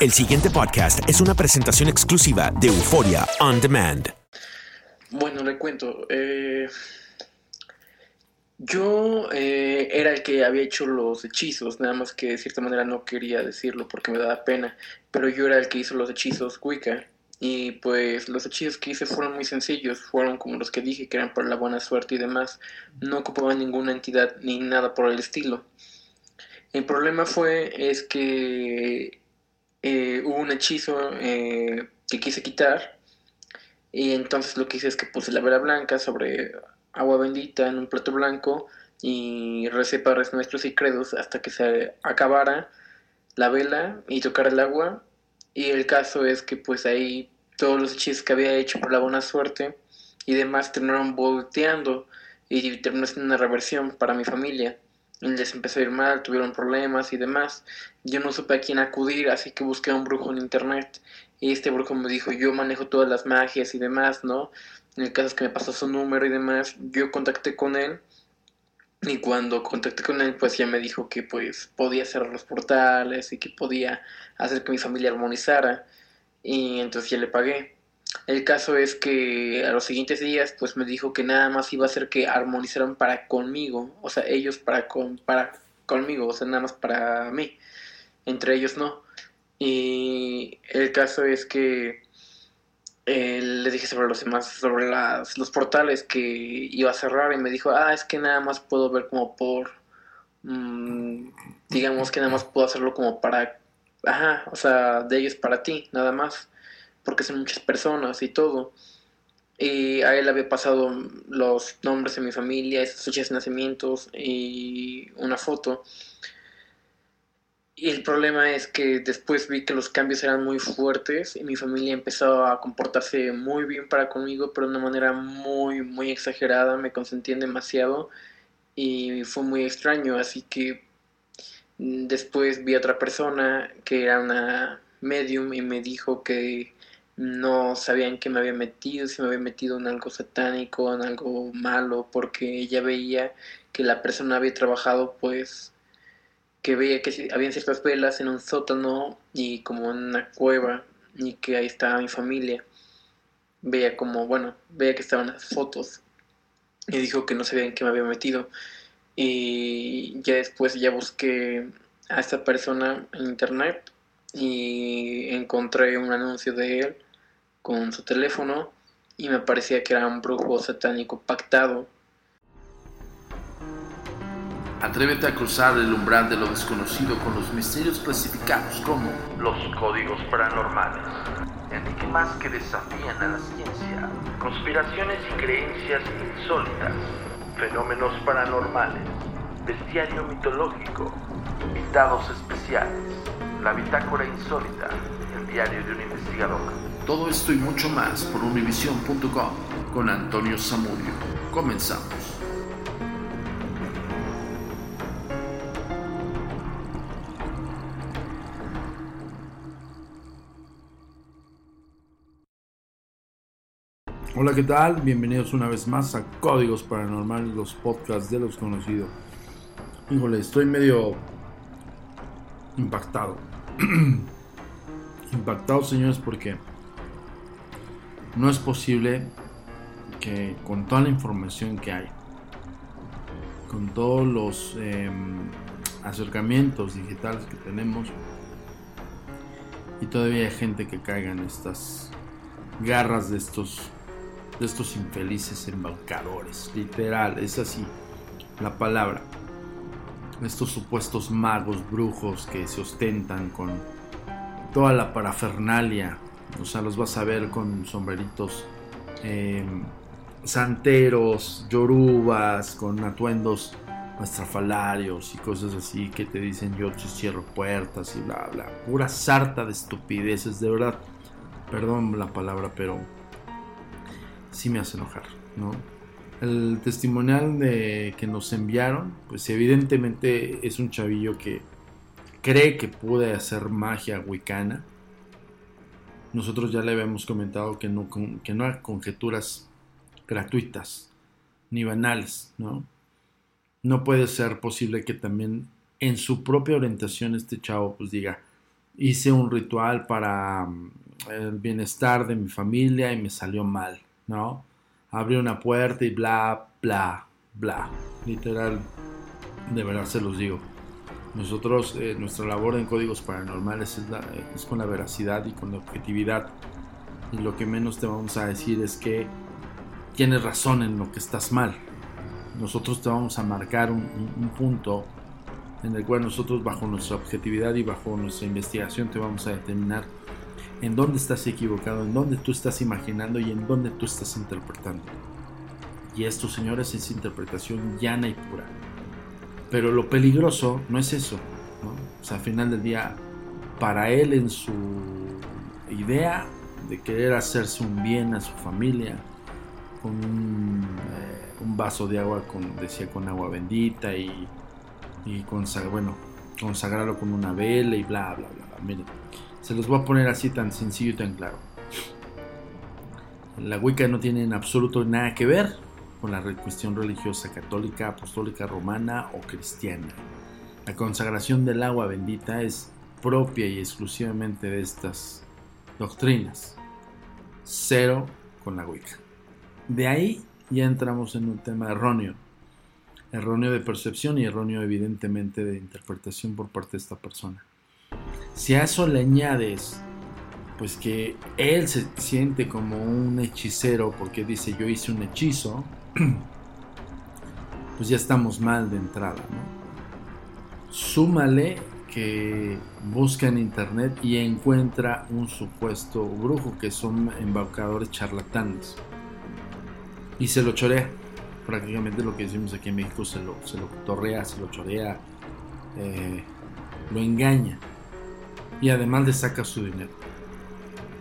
El siguiente podcast es una presentación exclusiva de Euforia On Demand. Bueno, le cuento. eh, yo eh, era el que había hecho los hechizos, nada más que de cierta manera no quería decirlo porque me daba pena, pero yo era el que hizo los hechizos Wicca. Y pues los hechizos que hice fueron muy sencillos, fueron como los que dije que eran para la buena suerte y demás. No ocupaban ninguna entidad ni nada por el estilo. El problema fue es que eh, hubo un hechizo eh, que quise quitar y entonces lo que hice es que puse la vela blanca sobre agua bendita en un plato blanco y recé padres nuestros y credos hasta que se acabara la vela y tocar el agua. Y el caso es que pues ahí todos los hechizos que había hecho por la buena suerte y demás terminaron volteando y terminó siendo una reversión para mi familia les empezó a ir mal, tuvieron problemas y demás. Yo no supe a quién acudir, así que busqué a un brujo en internet. Y este brujo me dijo, yo manejo todas las magias y demás, ¿no? En el caso es que me pasó su número y demás, yo contacté con él. Y cuando contacté con él, pues ya me dijo que pues podía cerrar los portales y que podía hacer que mi familia armonizara. Y entonces ya le pagué. El caso es que a los siguientes días, pues me dijo que nada más iba a hacer que armonizaran para conmigo, o sea, ellos para, con, para conmigo, o sea, nada más para mí, entre ellos no. Y el caso es que eh, le dije sobre los demás, sobre las, los portales que iba a cerrar y me dijo, ah, es que nada más puedo ver como por, mm, digamos que nada más puedo hacerlo como para, ajá, o sea, de ellos para ti, nada más porque son muchas personas y todo. Y a él había pasado los nombres de mi familia, esas fechas de nacimientos y una foto. Y el problema es que después vi que los cambios eran muy fuertes y mi familia empezó a comportarse muy bien para conmigo, pero de una manera muy, muy exagerada, me consentían demasiado y fue muy extraño. Así que después vi a otra persona que era una medium y me dijo que no sabían que me había metido, si me había metido en algo satánico, en algo malo, porque ella veía que la persona había trabajado, pues, que veía que habían ciertas velas en un sótano y como en una cueva, y que ahí estaba mi familia. Veía como, bueno, veía que estaban las fotos, y dijo que no sabían que me había metido. Y ya después ya busqué a esta persona en internet y encontré un anuncio de él con su teléfono y me parecía que era un brujo satánico pactado. Atrévete a cruzar el umbral de lo desconocido con los misterios clasificados como los códigos paranormales, enigmas que desafían a la ciencia, conspiraciones y creencias insólitas, fenómenos paranormales, bestiario mitológico, invitados especiales, la bitácora insólita, el diario de un investigador. Todo esto y mucho más por univision.com con Antonio Zamudio. Comenzamos. Hola, ¿qué tal? Bienvenidos una vez más a Códigos Paranormales, los podcasts de los conocidos. Híjole, estoy medio impactado. impactado, señores, porque no es posible que con toda la información que hay, con todos los em, acercamientos digitales que tenemos, y todavía hay gente que caiga en estas garras de estos de estos infelices embaucadores. Literal, es así la palabra. Estos supuestos magos, brujos que se ostentan con toda la parafernalia. O sea, los vas a ver con sombreritos em, santeros, yorubas, con atuendos estrafalarios y cosas así que te dicen yo te cierro puertas y bla bla. Pura sarta de estupideces, de verdad. Perdón la palabra, pero sí me hace enojar, ¿no? El testimonial de, que nos enviaron, pues evidentemente es un chavillo que cree que puede hacer magia wicana. Nosotros ya le habíamos comentado que no, que no hay conjeturas gratuitas ni banales, ¿no? No puede ser posible que también en su propia orientación este chavo pues diga, hice un ritual para mm, el bienestar de mi familia y me salió mal. ¿no? Abre una puerta y bla, bla, bla. Literal, de verdad se los digo. Nosotros, eh, nuestra labor en códigos paranormales es, con la veracidad y con la objetividad. Y lo que menos te vamos a decir es que tienes razón en lo que estás mal. Nosotros te vamos a marcar un, un punto en el cual nosotros bajo nuestra objetividad y bajo nuestra investigación te vamos a determinar en dónde estás equivocado, en dónde tú estás imaginando y en dónde tú estás interpretando. Y esto, señores, es interpretación llana y pura. Pero lo peligroso no es eso. O sea, al final del día, para él en su idea de querer hacerse un bien a su familia, con un, eh, vaso de agua, con, decía, con agua bendita y, y bueno, consagrarlo con una vela y bla, bla. bla. Miren, se los voy a poner así tan sencillo y tan claro. La Wicca no tiene en absoluto nada que ver con la cuestión religiosa católica, apostólica, romana o cristiana. La consagración del agua bendita es propia y exclusivamente de estas doctrinas. Cero con la Wicca. De ahí ya entramos en un tema erróneo. Erróneo de percepción y erróneo evidentemente de interpretación por parte de esta persona. Si a eso le añades, pues que él se siente como un hechicero porque dice yo hice un hechizo, pues ya estamos mal de entrada, ¿no? Súmale que busca en internet y encuentra un supuesto brujo que son embaucadores charlatanes y se lo chorea. Prácticamente lo que decimos aquí en México se lo, se lo torrea, se lo chorea, eh, lo engaña y además le saca su dinero.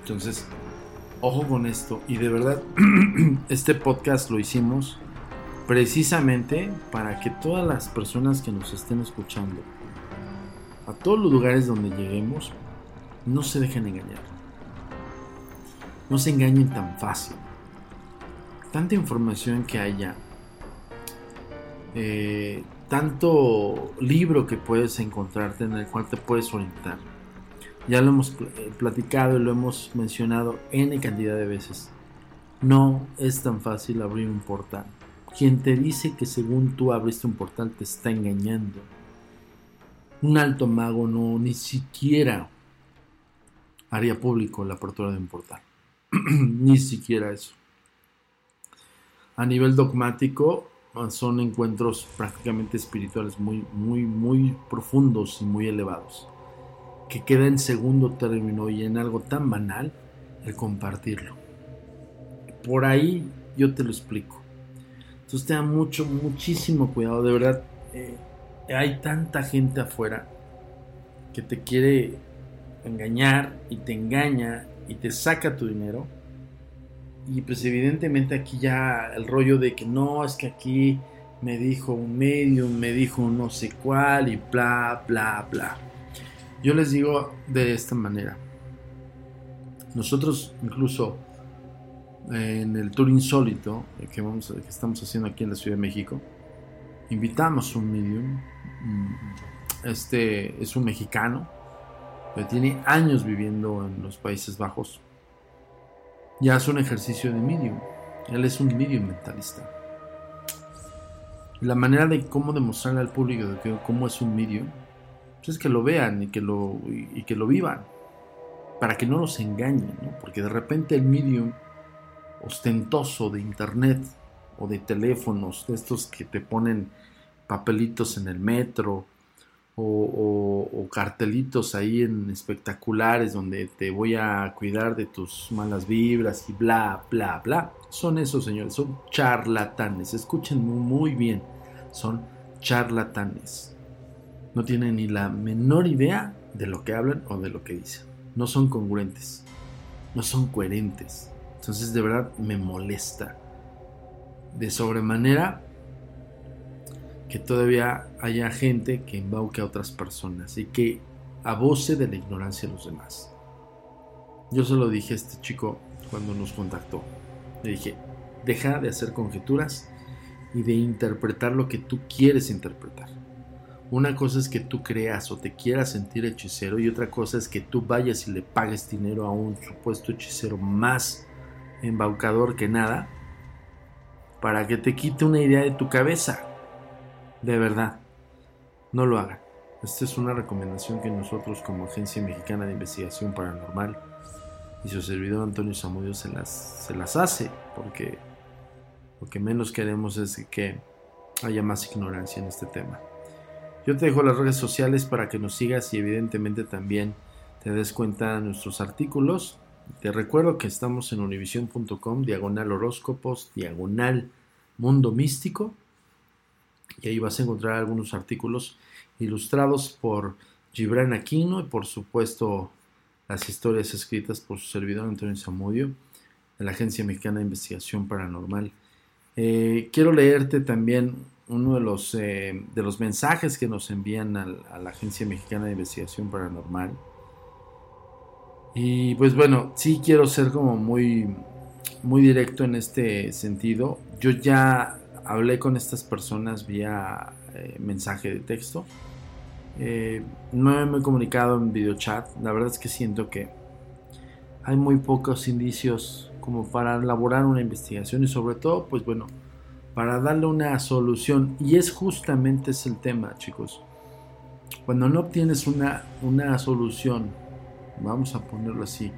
Entonces, ojo con esto y de verdad este podcast lo hicimos precisamente para que todas las personas que nos estén escuchando, a todos los lugares donde lleguemos, no se dejen engañar. No se engañen tan fácil. Tanta información que haya, eh, tanto libro que puedes encontrarte en el cual te puedes orientar ya lo hemos eh, platicado y lo hemos mencionado N cantidad de veces. No es tan fácil abrir un portal. Quien te dice que según tú abriste un portal te está engañando. Un alto mago no ni siquiera haría público la apertura de un portal. ni siquiera eso. A nivel dogmático, son encuentros prácticamente espirituales muy, muy, muy profundos y muy elevados, que queda en segundo término y en algo tan banal el compartirlo. Por ahí yo te lo explico. Entonces tenga mucho, muchísimo cuidado, de verdad. Eh, hay tanta gente afuera que te quiere engañar y te engaña y te saca tu dinero. Y pues evidentemente aquí ya el rollo de que no, es que aquí me dijo un medium, me dijo no sé cuál y bla, bla, bla. Yo les digo de esta manera. Nosotros incluso en el tour insólito que, vamos, que estamos haciendo aquí en la Ciudad de México, invitamos un medium. Mm, este es un mexicano, pero tiene años viviendo en los Países Bajos. Ya hace un ejercicio de medium. Él es un medium mentalista. La manera de cómo demostrarle al público que, cómo es un medium pues es que lo vean y que lo, y, que lo vivan. Para que no los engañen, porque de repente el medium ostentoso de internet o de teléfonos, de estos que te ponen papelitos en el metro o, cartelitos ahí en espectaculares donde te voy a cuidar de tus malas vibras y bla, bla, bla. Son esos señores, son charlatanes. Escuchen muy bien, son charlatanes. No tienen ni la menor idea de lo que hablan o de lo que dicen. No son congruentes, no son coherentes. Entonces de verdad me molesta de sobremanera que todavía haya gente que embauque a otras personas y que abuse de la ignorancia de los demás. Yo se lo dije a este chico cuando nos contactó. Le dije, deja de hacer conjeturas y de interpretar lo que tú quieres interpretar. Una cosa es que tú creas o te quieras sentir hechicero y otra cosa es que tú vayas y le pagues dinero a un supuesto hechicero más embaucador que nada para que te quite una idea de tu cabeza. De verdad, no lo hagan. Esta es una recomendación que nosotros como Agencia Mexicana de Investigación Paranormal y su servidor Antonio Zamudio se las, se las hace, porque lo que menos queremos es que haya más ignorancia en este tema. Yo te dejo las redes sociales para que nos sigas y evidentemente también te des cuenta de nuestros artículos. Te recuerdo que estamos en univision.com, diagonal horóscopos, diagonal mundo místico y ahí vas a encontrar algunos artículos ilustrados por Gibran Aquino y por supuesto las historias escritas por su servidor Antonio Zamudio de la Agencia Mexicana de Investigación Paranormal. Eh, quiero leerte también uno de los, eh, de los mensajes que nos envían a la Agencia Mexicana de Investigación Paranormal. Y pues bueno, sí quiero ser como muy, muy directo en este sentido. Yo ya hablé con estas personas vía eh, mensaje de texto. Eh, no me he comunicado en videochat. La verdad es que siento que hay muy pocos indicios como para elaborar una investigación y sobre todo, pues bueno, para darle una solución. Y es justamente ese el tema, chicos. Cuando no obtienes una, una solución, vamos a ponerlo así,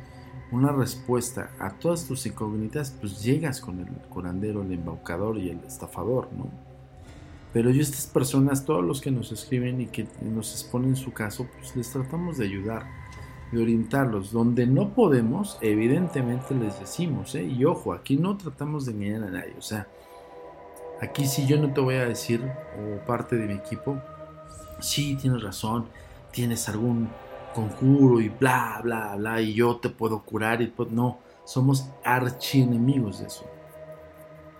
una respuesta a todas tus incógnitas, pues llegas con el curandero, el embaucador y el estafador, ¿no? Pero yo estas personas, todos los que nos escriben y que nos exponen su caso, pues les tratamos de ayudar, de orientarlos. Donde no podemos, evidentemente les decimos, ¿eh? Y ojo, aquí no tratamos de engañar a nadie, o sea, aquí sí yo no te voy a decir, o parte de mi equipo, sí, tienes razón, tienes algún conjuro y bla, bla, bla, y yo te puedo curar y pues no, somos archienemigos de eso.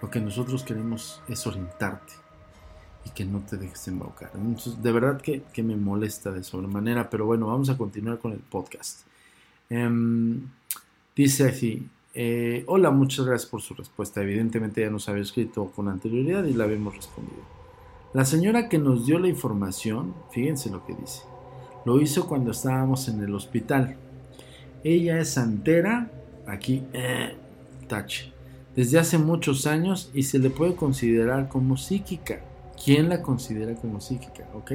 Lo que nosotros queremos es orientarte y que no te dejes embaucar. De verdad que, me molesta de sobremanera, pero bueno, vamos a continuar con el podcast. Em, dice así, eh, hola, muchas gracias por su respuesta. Evidentemente ya nos había escrito con anterioridad y la habíamos respondido. La señora que nos dio la información, fíjense lo que dice. Lo hizo cuando estábamos en el hospital. Ella es santera, aquí, eh, tache, desde hace muchos años y se le puede considerar como psíquica. ¿Quién la considera como psíquica? ¿Ok?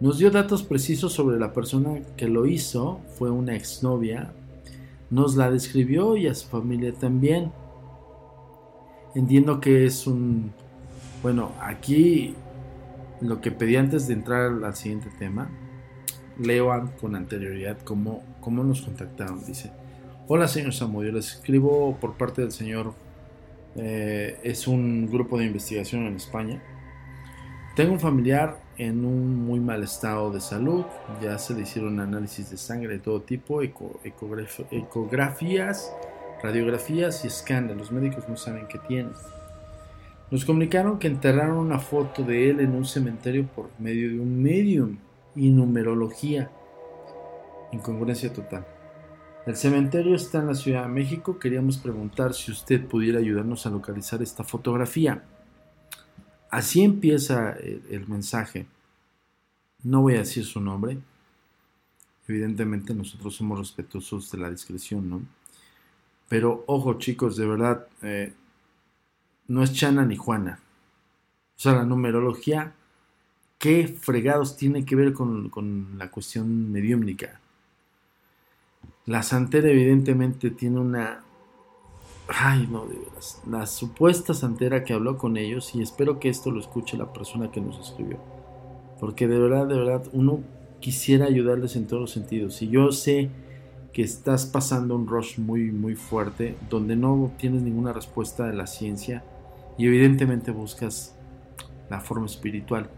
Nos dio datos precisos sobre la persona que lo hizo, fue una exnovia, nos la describió y a su familia también. Entiendo que es un Bueno, aquí lo que pedí antes de entrar al siguiente tema, leo con anterioridad cómo, cómo nos contactaron. Dice, hola señor Samudio, les escribo por parte del señor, eh, es un grupo de investigación en España. Tengo un familiar en un muy mal estado de salud, ya se le hicieron análisis de sangre de todo tipo, ecografías, radiografías y escáneres. Los médicos no saben qué tiene. Nos comunicaron que enterraron una foto de él en un cementerio por medio de un medium y numerología. Incongruencia total. El cementerio está en la Ciudad de México. Queríamos preguntar si usted pudiera ayudarnos a localizar esta fotografía. Así empieza el, mensaje. No voy a decir su nombre. Evidentemente nosotros somos respetuosos de la discreción, ¿no? Pero ojo chicos, de verdad, eh, no es Chana ni Juana. O sea, la numerología, ¿qué fregados tiene que ver con, la cuestión mediúmnica? La santera evidentemente tiene una... Ay, no, de veras. La supuesta santera que habló con ellos, y espero que esto lo escuche la persona que nos escribió. Porque de verdad, de verdad, uno quisiera ayudarles en todos los sentidos. Y yo sé que estás pasando un rush muy, muy fuerte, donde no tienes ninguna respuesta de la ciencia, y evidentemente buscas la forma espiritual.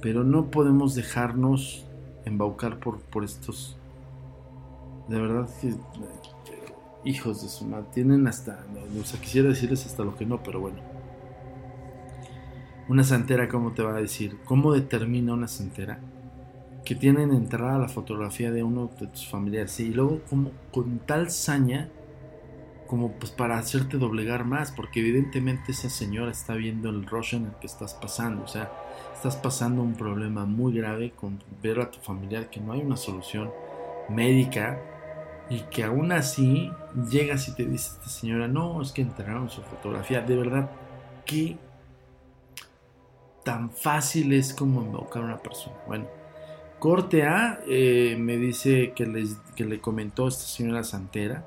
Pero no podemos dejarnos embaucar por, por estos. De verdad que. Hijos de su madre. Tienen hasta. O sea, quisiera decirles hasta lo que no, pero bueno. Una santera, ¿cómo te va a decir? ¿Cómo determina una santera? Que tienen enterrada la fotografía de uno de tus familiares. Y luego, como con tal saña, como pues para hacerte doblegar más, porque evidentemente esa señora está viendo el rush en el que estás pasando, o sea, estás pasando un problema muy grave con ver a tu familiar que no hay una solución médica y que aún así llegas y te dice esta señora, no, es que entregaron su fotografía, de verdad, qué tan fácil es como invocar a una persona. Bueno, corte A eh, me dice que, les, que le comentó esta señora Santera,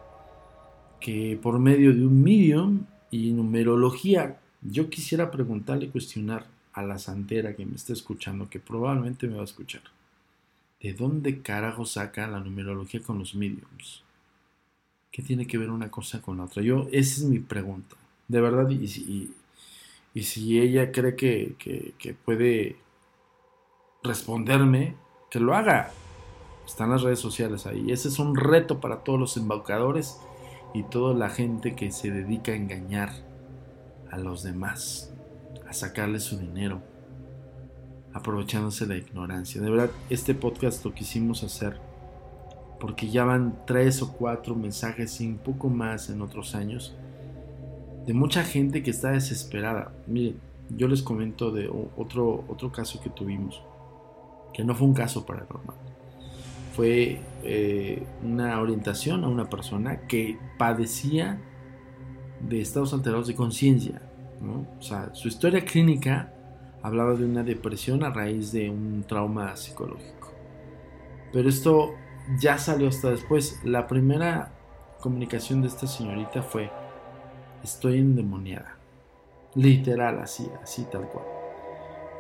que por medio de un medium y numerología, yo quisiera preguntarle y cuestionar a la santera que me está escuchando, que probablemente me va a escuchar, ¿de dónde carajo saca la numerología con los mediums? ¿Qué tiene que ver una cosa con la otra? Yo, esa es mi pregunta, de verdad, y, y, si ella cree que, que puede responderme, que lo haga. Están las redes sociales ahí. Ese es un reto para todos los embaucadores y toda la gente que se dedica a engañar a los demás, a sacarle su dinero, aprovechándose la ignorancia. De verdad, este podcast lo quisimos hacer porque ya van tres o cuatro mensajes y un poco más en otros años de mucha gente que está desesperada. Miren, yo les comento de otro, otro caso que tuvimos, que no fue un caso paranormal fue eh, una orientación a una persona que padecía de estados alterados de conciencia. O sea, su historia clínica hablaba de una depresión a raíz de un trauma psicológico. Pero esto ya salió hasta después. La primera comunicación de esta señorita fue, estoy endemoniada. Literal, así, así tal cual.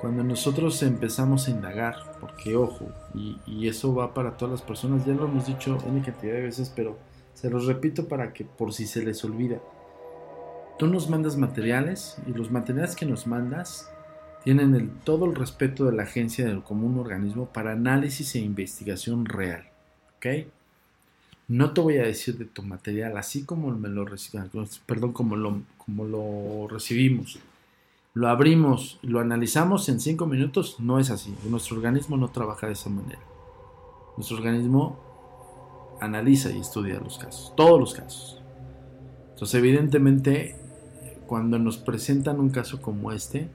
Cuando nosotros empezamos a indagar, porque ojo, y, eso va para todas las personas, ya lo hemos dicho N cantidad de veces, pero se los repito para que por si se les olvida. Tú nos mandas materiales y los materiales que nos mandas tienen todo el respeto de la agencia del común organismo para análisis e investigación real. ¿Ok? No te voy a decir de tu material así como me lo perdón, como lo, como lo recibimos lo abrimos, lo analizamos en cinco minutos, no es así. Nuestro organismo no trabaja de esa manera. Nuestro organismo analiza y estudia los casos, todos los casos. Entonces, evidentemente, cuando nos presentan un caso como este,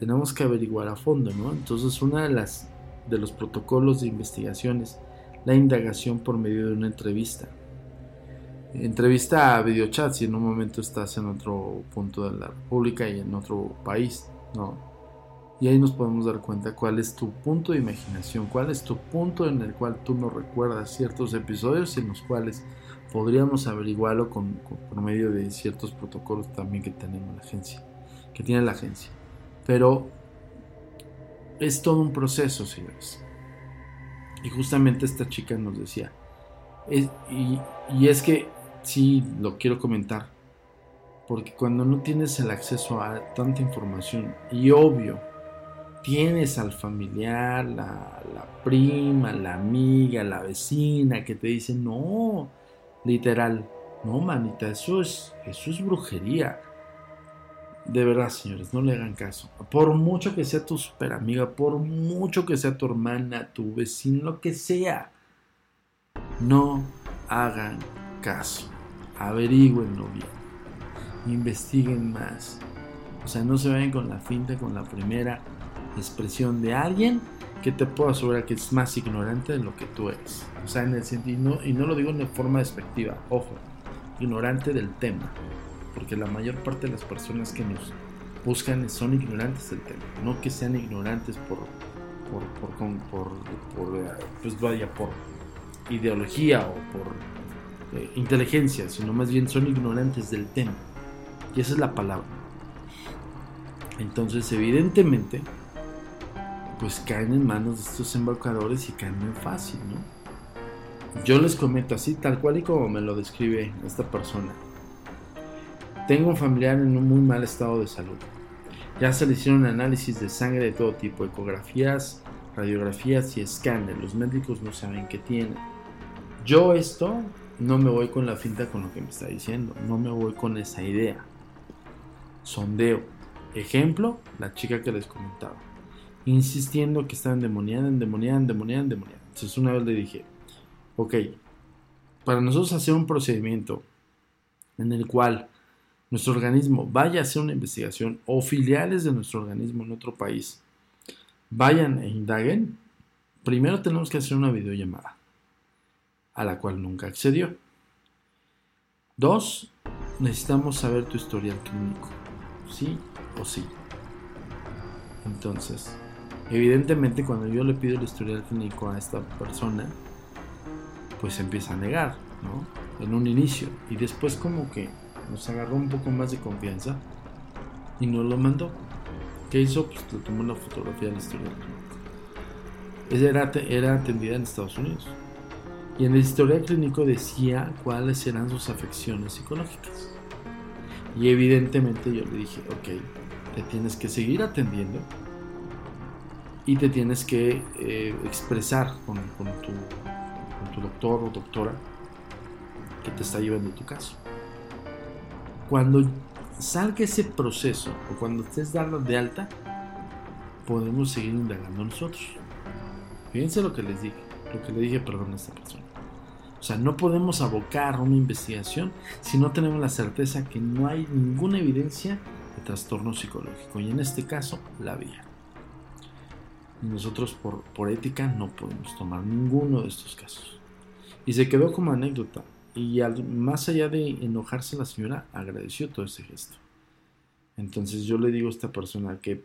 tenemos que averiguar a fondo, ¿no? Entonces, una de las de los protocolos de investigación es la indagación por medio de una entrevista entrevista a videochat si en un momento estás en otro punto de la República y en otro país, ¿no? Y ahí nos podemos dar cuenta cuál es tu punto de imaginación, cuál es tu punto en el cual tú no recuerdas ciertos episodios en los cuales podríamos averiguarlo con, por medio de ciertos protocolos también que tenemos la agencia, que tiene la agencia. Pero es todo un proceso, señores. Y justamente esta chica nos decía, y, y es que sí, lo quiero comentar, porque cuando no tienes el acceso a tanta información, y obvio, tienes al familiar, la, la, prima, la amiga, la vecina que te dice, no, literal, no, manita, eso es, eso es brujería. De verdad, señores, no le hagan caso. Por mucho que sea tu super amiga, por mucho que sea tu hermana, tu vecino, lo que sea, no hagan caso. Averigüenlo bien. Investiguen más. O sea, no se vayan con la finta, con la primera expresión de alguien que te puedo asegurar que es más ignorante de lo que tú eres. O sea, en el sentido, y no lo digo de forma despectiva, ojo, ignorante del tema porque la mayor parte de las personas que nos buscan son ignorantes del tema, no que sean ignorantes por, por, por, eh, pues vaya, por ideología o por eh, inteligencia, sino más bien son ignorantes del tema. Y esa es la palabra. Entonces, evidentemente, pues caen en manos de estos embaucadores y caen muy fácil, ¿no? Yo les comento así, tal cual y como me lo describe esta persona. Tengo un familiar en un muy mal estado de salud. Ya se le hicieron análisis de sangre de todo tipo, ecografías, radiografías y escáner. Los médicos no saben qué tiene. Yo esto no me voy con la finta con lo que me está diciendo. No me voy con esa idea. Sondeo. Ejemplo, la chica que les comentaba. Insistiendo que está endemoniada, endemoniada, endemoniada, endemoniada. Entonces una vez le dije, ok, para nosotros hacer un procedimiento en el cual nuestro organismo vaya a hacer una investigación o filiales de nuestro organismo en otro país vayan e indaguen, primero tenemos que hacer una videollamada, a la cual nunca accedió. Dos, necesitamos saber tu historial clínico, sí o sí. Entonces, evidentemente cuando yo le pido el historial clínico a esta persona, pues empieza a negar, ¿no? En un inicio. Y después como que nos agarró un poco más de confianza y nos lo mandó. ¿Qué hizo? Pues le tomó una fotografía de la historia Esa era, era atendida en Estados Unidos. Y en el historial clínico decía cuáles eran sus afecciones psicológicas. Y evidentemente yo le dije, ok, te tienes que seguir atendiendo y te tienes que eh, expresar con tu doctor o doctora que te está llevando tu caso. Cuando salga ese proceso o cuando estés dando de alta, podemos seguir indagando nosotros. Fíjense lo que les dije, lo que le dije, perdón, a esta persona. O sea, no podemos abocar una investigación si no tenemos la certeza que no hay ninguna evidencia de trastorno psicológico. Y en este caso, la había. Nosotros por, por ética no podemos tomar ninguno de estos casos. Y se quedó como anécdota. Y más allá de enojarse la señora, agradeció todo ese gesto. Entonces yo le digo a esta persona que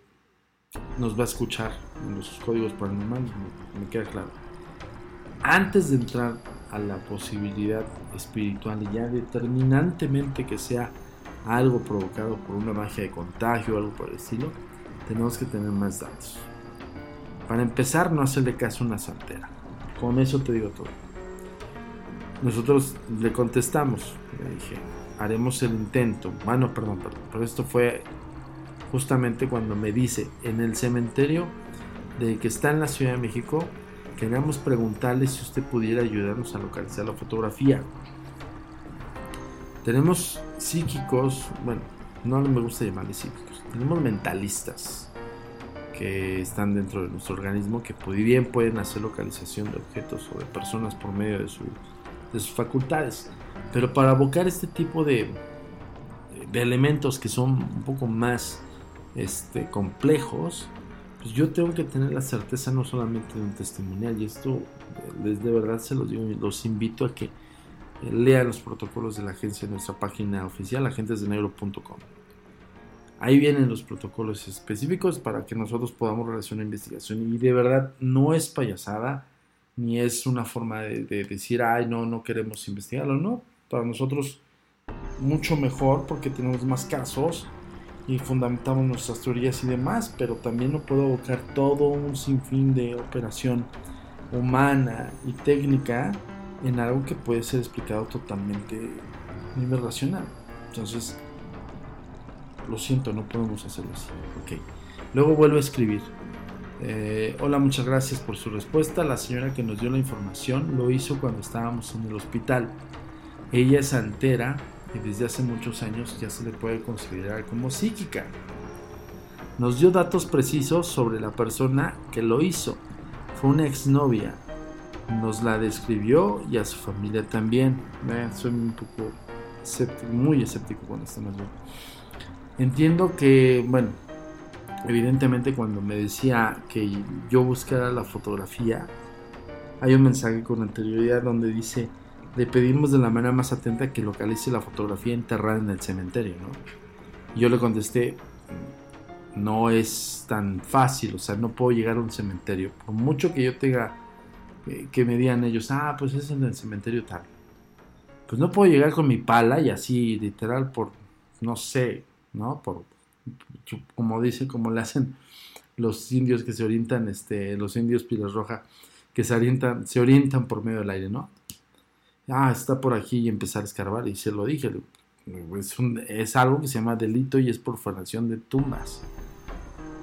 nos va a escuchar en los códigos paranormales, me, me queda claro. Antes de entrar a la posibilidad espiritual y ya determinantemente que sea algo provocado por una magia de contagio o algo por el estilo, tenemos que tener más datos. Para empezar, no hacerle caso a una santera. Con eso te digo todo. Nosotros le contestamos, le dije, haremos el intento. Bueno, perdón, perdón, pero esto fue justamente cuando me dice, en el cementerio de que está en la Ciudad de México, queríamos preguntarle si usted pudiera ayudarnos a localizar la fotografía. Tenemos psíquicos, bueno, no me gusta llamarle psíquicos, tenemos mentalistas que están dentro de nuestro organismo que bien pueden hacer localización de objetos o de personas por medio de su de sus facultades. Pero para abocar este tipo de, de elementos que son un poco más este, complejos, pues yo tengo que tener la certeza no solamente de un testimonial, y esto les de verdad se los digo, los invito a que lean los protocolos de la agencia en nuestra página oficial, agentesdenegro.com. Ahí vienen los protocolos específicos para que nosotros podamos realizar una investigación. Y de verdad no es payasada, ni es una forma de, decir, ay, no, no queremos investigarlo, no. Para nosotros mucho mejor porque tenemos más casos y fundamentamos nuestras teorías y demás, pero también no puedo abocar todo un sinfín de operación humana y técnica en algo que puede ser explicado totalmente a nivel racional. Entonces, lo siento, no podemos hacerlo así. Ok. Luego vuelvo a escribir. Eh, hola, muchas gracias por su respuesta. La señora que nos dio la información lo hizo cuando estábamos en el hospital. Ella es altera y desde hace muchos años ya se le puede considerar como psíquica. Nos dio datos precisos sobre la persona que lo hizo. Fue una exnovia. Nos la describió y a su familia también. Soy un poco muy escéptico con esta más Entiendo que, bueno, evidentemente cuando me decía que yo buscara la fotografía, hay un mensaje con anterioridad donde dice, le pedimos de la manera más atenta que localice la fotografía enterrada en el cementerio, ¿no? yo le contesté, no es tan fácil, o sea, no puedo llegar a un cementerio, por mucho que yo tenga, eh, que me digan ellos, ah, pues es en el cementerio tal. Pues no puedo llegar con mi pala y así, literal, por, no sé, ¿no? Por, como dice, como le hacen los indios que se orientan, este, los indios pilas roja, que se orientan, se orientan por medio del aire, ¿no? Ah, está por aquí y empezar a escarbar. Y se lo dije, es, es algo que se llama delito y es profanación de tumbas,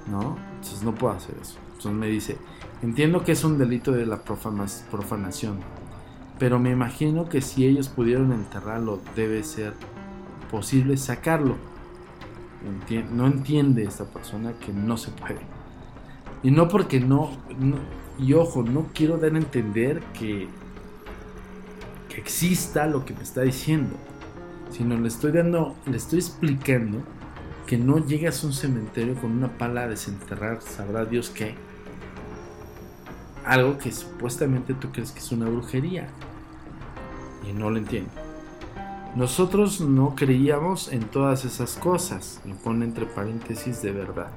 ¿no? Entonces no puedo hacer eso. Entonces me dice, entiendo que es un delito de la profanación, pero me imagino que si ellos pudieron enterrarlo, debe ser posible sacarlo no entiende esta persona que no se puede. Y no porque no, y ojo, no quiero dar a entender que, que exista lo que me está diciendo, sino le estoy dando, le estoy explicando que no llegas a un cementerio con una pala a desenterrar, sabrá Dios qué. Algo que supuestamente tú crees que es una brujería. Y no lo entiendo. Nosotros no creíamos en todas esas cosas, me pone entre paréntesis de verdad.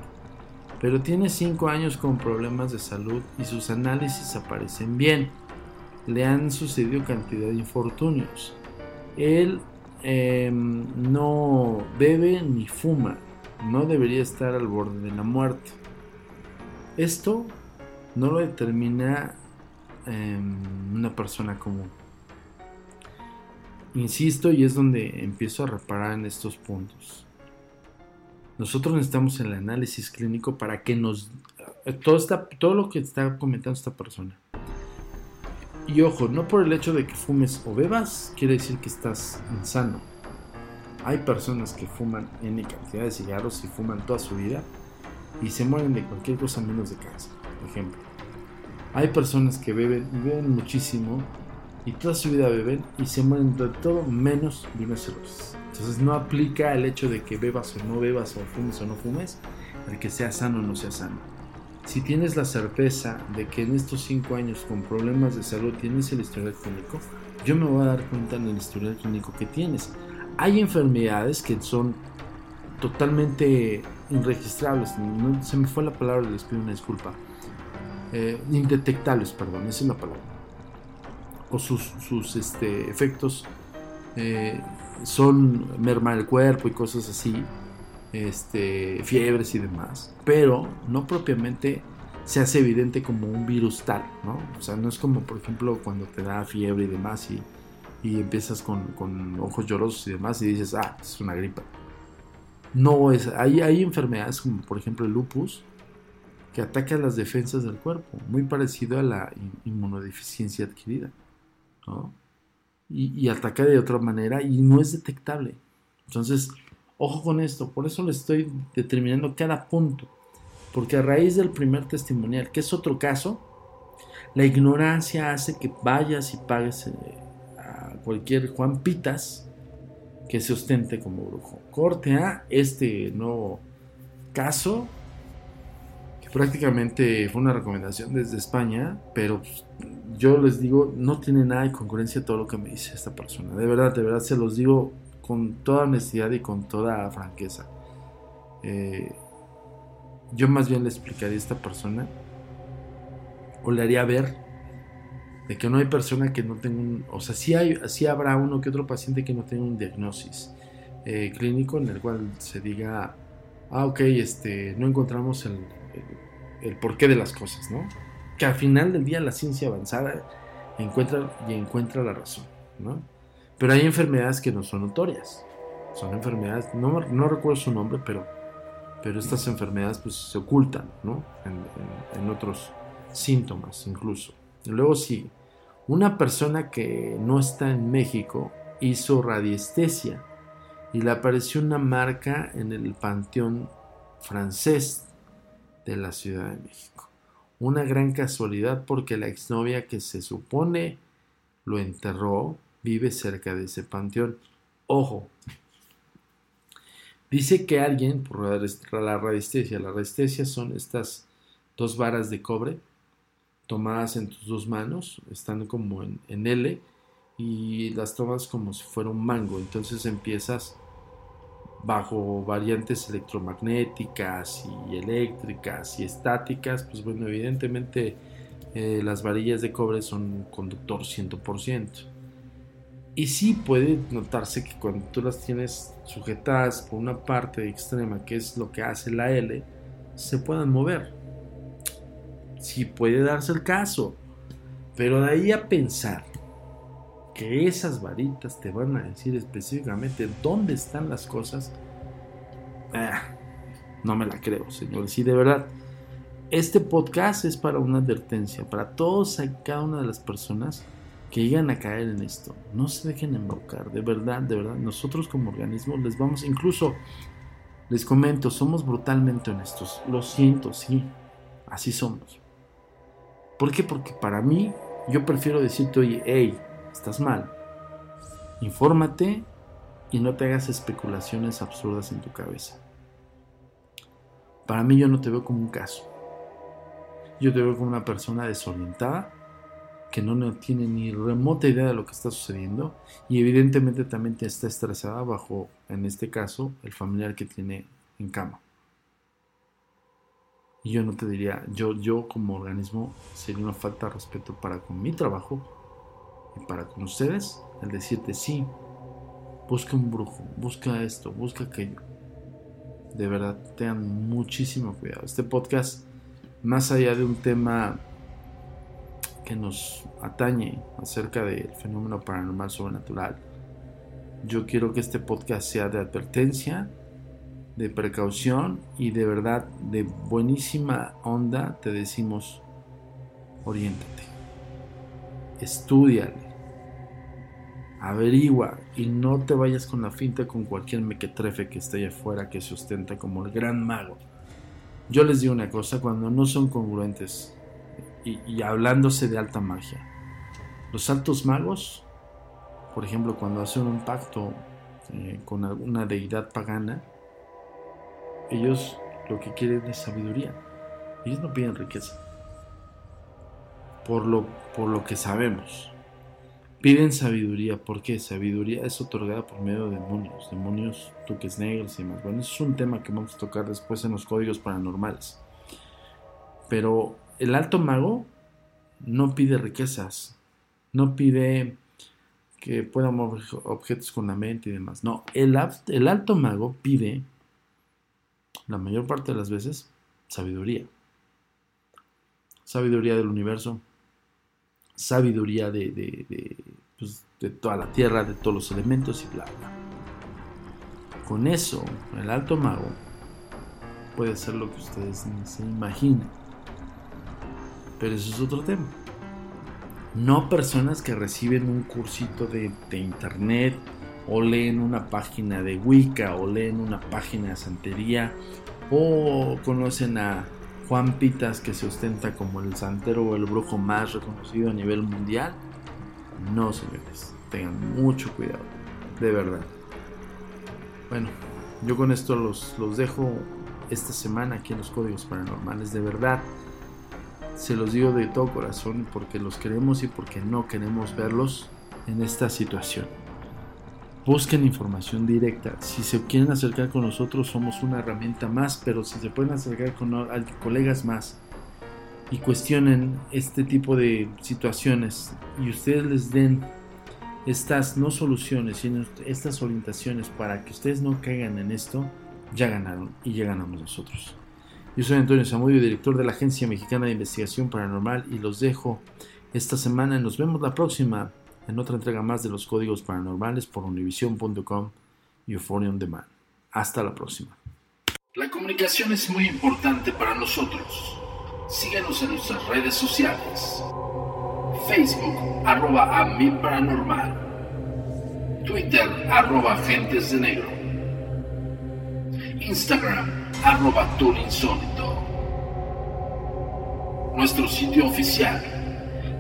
Pero tiene 5 años con problemas de salud y sus análisis aparecen bien. Le han sucedido cantidad de infortunios. Él em, no bebe ni fuma. No debería estar al borde de la muerte. Esto no lo determina em, una persona común. Insisto y es donde empiezo a reparar en estos puntos. Nosotros necesitamos el análisis clínico para que nos... Todo, todo lo que está comentando esta persona. Y ojo, no por el hecho de que fumes o bebas, quiere decir que estás insano. Hay personas que fuman N cantidad de cigarros y fuman toda su vida y se mueren de cualquier cosa menos de cáncer, por ejemplo. Hay personas que beben y beben muchísimo y toda su vida beben y se mueren de todo menos de una cirrosis. Entonces no aplica el hecho de que bebas o no bebas o fumes o no fumes, de que sea sano o no sea sano. Si tienes la certeza de que en estos 5 años con problemas de salud tienes el historial clínico, yo me voy a dar cuenta en el historial clínico que tienes. Hay enfermedades que son totalmente irregistrables, se me fue la palabra, les pido una disculpa. Eh, indetectables, perdón, esa es la palabra o sus, sus este, efectos eh, son mermar el cuerpo y cosas así, este, fiebres y demás, pero no propiamente se hace evidente como un virus tal, ¿no? O sea, no es como, por ejemplo, cuando te da fiebre y demás y, y empiezas con, con, ojos llorosos y demás y dices, ah, es una gripa. No es, hay, hay enfermedades como, por ejemplo, el lupus, que ataca las defensas del cuerpo, muy parecido a la inmunodeficiencia adquirida. Y, ataca de otra manera y no es detectable. Entonces, ojo con esto, por eso le estoy determinando cada punto. Porque a raíz del primer testimonial, que es otro caso, la ignorancia hace que vayas y pagues eh, a cualquier Juan Pitas que se ostente como brujo. Corte a este nuevo caso, prácticamente fue una recomendación desde España, pero pues, yo les digo, no tiene nada de concurrencia todo lo que me dice esta persona. De verdad, de verdad se los digo con toda honestidad y con toda franqueza. Eh, yo más bien le explicaría a esta persona o le haría ver de que no hay persona que no tenga un, o sea, sí, hay, sí habrá uno que otro paciente que no tenga un diagnosis eh, clínico en el cual se diga ah, ok, este, no encontramos el, el, porqué de las cosas, ¿no? Que al final del día la ciencia avanzada encuentra y encuentra la razón, ¿no? Pero hay enfermedades que no son notorias. Son enfermedades, no, no recuerdo su nombre, pero, pero estas enfermedades pues se ocultan, ¿no? En, otros síntomas incluso. Luego sí, una persona que no está en México hizo radiestesia y le apareció una marca en el panteón francés de la Ciudad de México. Una gran casualidad porque la exnovia que se supone lo enterró vive cerca de ese panteón. Ojo, dice que alguien, por la radiestesia, la radiestesia son estas dos varas de cobre tomadas en tus dos manos, están como en, en L y las tomas como si fuera un mango. Entonces empiezas bajo variantes electromagnéticas y eléctricas y estáticas. Pues bueno, evidentemente eh, las varillas de cobre son conductor 100%. Y sí puede notarse que cuando tú las tienes sujetadas por una parte extrema, que es lo que hace la L, se puedan mover. Sí puede darse el caso. Pero de ahí a pensar que esas varitas te van a decir específicamente dónde están las cosas, eh, no me la creo, señores. Y de verdad, este podcast es para una advertencia, para todos y cada una de las personas que llegan a caer en esto. No se dejen embaucar, de verdad, de verdad. Nosotros como organismo les vamos, incluso les comento, somos brutalmente honestos. Lo siento, sí, así somos. ¿Por qué? Porque para mí, yo prefiero decirte, oye, hey, estás mal. Infórmate y no te hagas especulaciones absurdas en tu cabeza. Para mí yo no te veo como un caso. Yo te veo como una persona desorientada que no tiene ni remota idea de lo que está sucediendo y evidentemente también te está estresada bajo, en este caso, el familiar que tiene en cama. Y yo no te diría, yo, yo como organismo sería una falta de respeto para con mi trabajo para con ustedes el decirte sí, busca un brujo, busca esto, busca aquello. De verdad, tengan muchísimo cuidado. Este podcast, más allá de un tema que nos atañe acerca del fenómeno paranormal sobrenatural, yo quiero que este podcast sea de advertencia, de precaución y de verdad de buenísima onda te decimos, oriéntate, estudiale, averigua y no te vayas con la finta con cualquier mequetrefe que esté allá afuera que se ostenta como el gran mago. Yo les digo una cosa, cuando no son congruentes y, hablándose de alta magia, los altos magos, por ejemplo, cuando hacen un pacto eh, con alguna deidad pagana, ellos lo que quieren es sabiduría. Ellos no piden riqueza. Por lo, por lo que sabemos. Piden sabiduría. ¿Por qué? Sabiduría es otorgada por medio de demonios. Demonios, toques negros y demás. Bueno, eso es un tema que vamos a tocar después en los códigos paranormales. Pero el alto mago no pide riquezas. No pide que pueda mover objetos con la mente y demás. No, el, el alto mago pide la mayor parte de las veces, sabiduría. Sabiduría del universo, sabiduría de, pues, de, toda la tierra, de todos los elementos y bla, bla. Con eso, el alto mago puede ser lo que ustedes se imaginan. Pero eso es otro tema. No personas que reciben un cursito de, de internet o leen una página de Wicca o leen una página de santería o conocen a Juan Pitas que se ostenta como el santero o el brujo más reconocido a nivel mundial. No, señores, tengan mucho cuidado, de verdad. Bueno, yo con esto los, los dejo esta semana aquí en los códigos paranormales, de verdad. Se los digo de todo corazón porque los queremos y porque no queremos verlos en esta situación. Busquen información directa. Si se quieren acercar con nosotros, somos una herramienta más, pero si se pueden acercar con colegas más y cuestionen este tipo de situaciones y ustedes les den estas no soluciones, sino estas orientaciones para que ustedes no caigan en esto, ya ganaron y ya ganamos nosotros. Yo soy Antonio Zamudio, director de la Agencia Mexicana de Investigación Paranormal y los dejo esta semana. Nos vemos la próxima en otra entrega más de los códigos paranormales por univision.com y Euphoria On Demand. Hasta la próxima. La comunicación es muy importante para nosotros. Síguenos en nuestras redes sociales. Facebook, arroba a paranormal. Twitter, arroba agentes de negro. Instagram, arroba insólito. Nuestro sitio oficial,